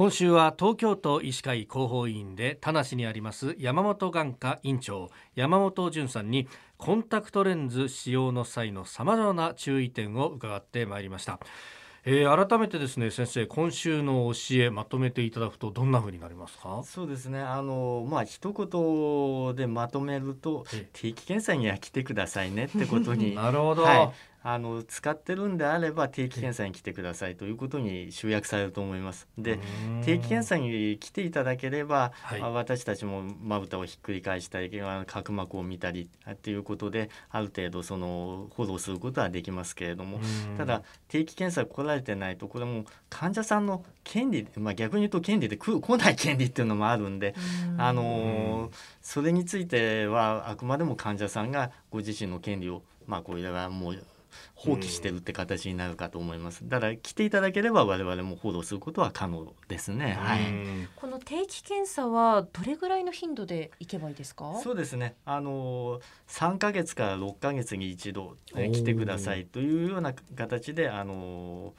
今週は東京都医師会広報委員で田無にあります山本眼科院長山本淳さんにコンタクトレンズ使用の際のさまざまな注意点を伺ってまいりました。えー、改めてですね先生今週の教えまとめていただくとどんな風になりますか？そうですね。あのまあ一言でまとめると定期検査には来てくださいねってことに なるほど、はい、あの使ってるんであれば定期検査に来てくださいということに集約されると思います。で定期検査に来ていただければ、はい、私たちもまぶたをひっくり返したり角膜を見たりっていうことである程度そのフォローすることはできますけれども。ただ定期検査来られてないとこれも患者さんの権利、まあ、逆に言うと権利で来ない権利っていうのもあるんであのそれについてはあくまでも患者さんがご自身の権利をまあこれはもう放棄してるって形になるかと思います。だから来ていただければ我々も報道することは可能ですね。はい。この定期検査はどれぐらいの頻度で行けばいいですか？そうですね。あの三ヶ月から六ヶ月に一度来てくださいというような形であの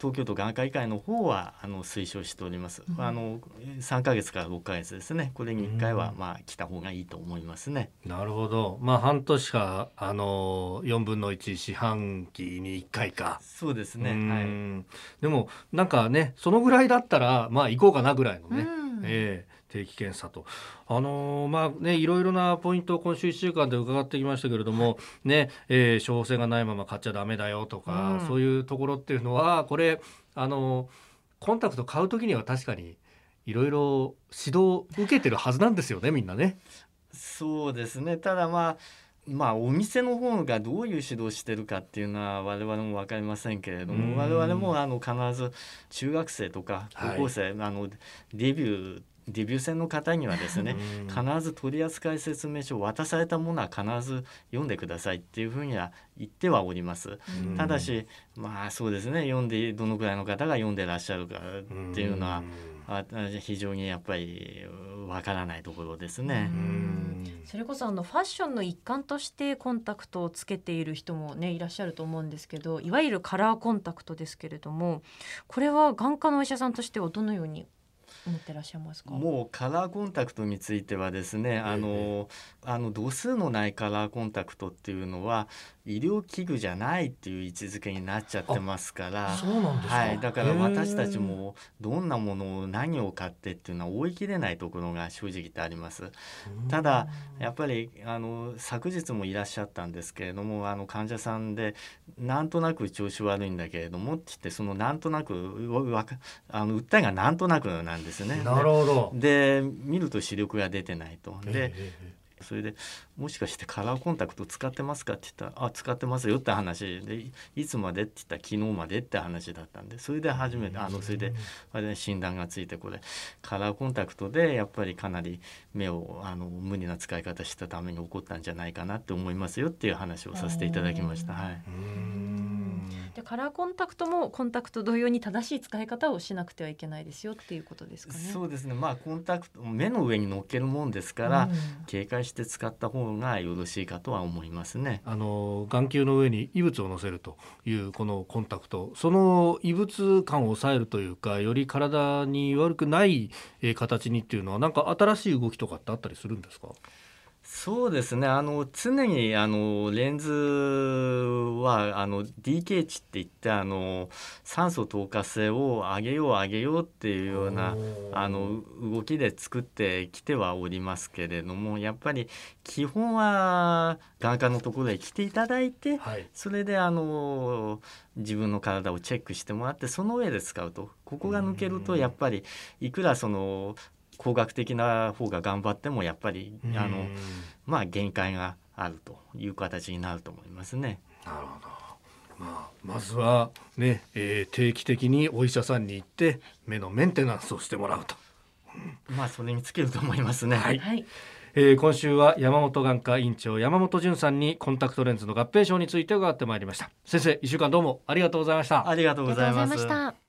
東京都眼科医会の方はあの推奨しております。うん、あの3ヶ月から6ヶ月ですね。これに1回はまあ来た方がいいと思いますね。なるほど。まあ半年かあの4分の1四半期に1回か。そうですね。はい。でもなんかねそのぐらいだったらまあ行こうかなぐらいのね。ええー定期検査と。あのー、まあね、いろいろなポイントを今週1週間で伺ってきましたけれども、ね、えー、処方箋がないまま買っちゃダメだよとか、うん、そういうところっていうのは、これ、あのー、コンタクト買う時には確かにいろいろ指導受けてるはずなんですよね、みんなね。そうですね。ただまあ、まあお店の方がどういう指導してるかっていうのは我々も分かりませんけれども我々もあの必ず中学生とか高校生、はい、あのデビューデビュー戦の方にはですね必ず取扱説明書渡されたものは必ず読んでくださいっていうふうには言ってはおります。ただしまあそうですね読んでどのくらいの方が読んでらっしゃるかっていうのは非常にやっぱりわからないところですね。それこそあのファッションの一環としてコンタクトをつけている人もねいらっしゃると思うんですけどいわゆるカラーコンタクトですけれどもこれは眼科のお医者さんとしてはどのように思ってらっしゃいますか？もうカラーコンタクトについてはですね、あのあの度数のないカラーコンタクトっていうのは医療器具じゃないっていう位置づけになっちゃってますからはい、だから私たちもどんなものを何を買ってっていうのは追い切れないところが正直言ってあります。ただやっぱりあの昨日もいらっしゃったんですけれどもあの患者さんでなんとなく調子悪いんだけれどもって言ってそのなんとなくあの訴えがなんとなくなんですね。なるほどで見ると視力が出てないと。でそれで「もしかしてカラーコンタクト使ってますか?」って言ったら「あ使ってますよ」って話で「いつまで?」って言ったら「昨日まで」って話だったんでそれで初めてあのそれで診断がついてこれカラーコンタクトでやっぱりかなり目をあの無理な使い方したために起こったんじゃないかなって思いますよっていう話をさせていただきました。はいでカラーコンタクトもコンタクト同様に正しい使い方をしなくてはいけないですよっていうことですかね。そうですね。まあコンタクト目の上に乗っけるもんですから、うん、警戒して使った方がよろしいかとは思いますね。あの眼球の上に異物を乗せるというこのコンタクト、その異物感を抑えるというか、より体に悪くない形にっていうのはなんか新しい動きとかってあったりするんですか？そうですね。あの常にあのレンズはあの DK 値って言ってあの酸素透過性を上げよう上げようっていうようなあの動きで作ってきてはおりますけれどもやっぱり基本は眼科のところへ来ていただいて、はい、それであの自分の体をチェックしてもらってその上で使うとここが抜けるとやっぱりいくらその工学的な方が頑張ってもやっぱりあのまあ限界があるという形になると思いますね。なるほど。まあ、まずはね、えー、定期的にお医者さんに行って目のメンテナンスをしてもらうと。まあそれにつけると思いますね。はい。はい、えー、今週は山本眼科院長山本淳さんにコンタクトレンズの合併症について伺ってまいりました。先生、一週間どうもありがとうございました。ありがとうございました。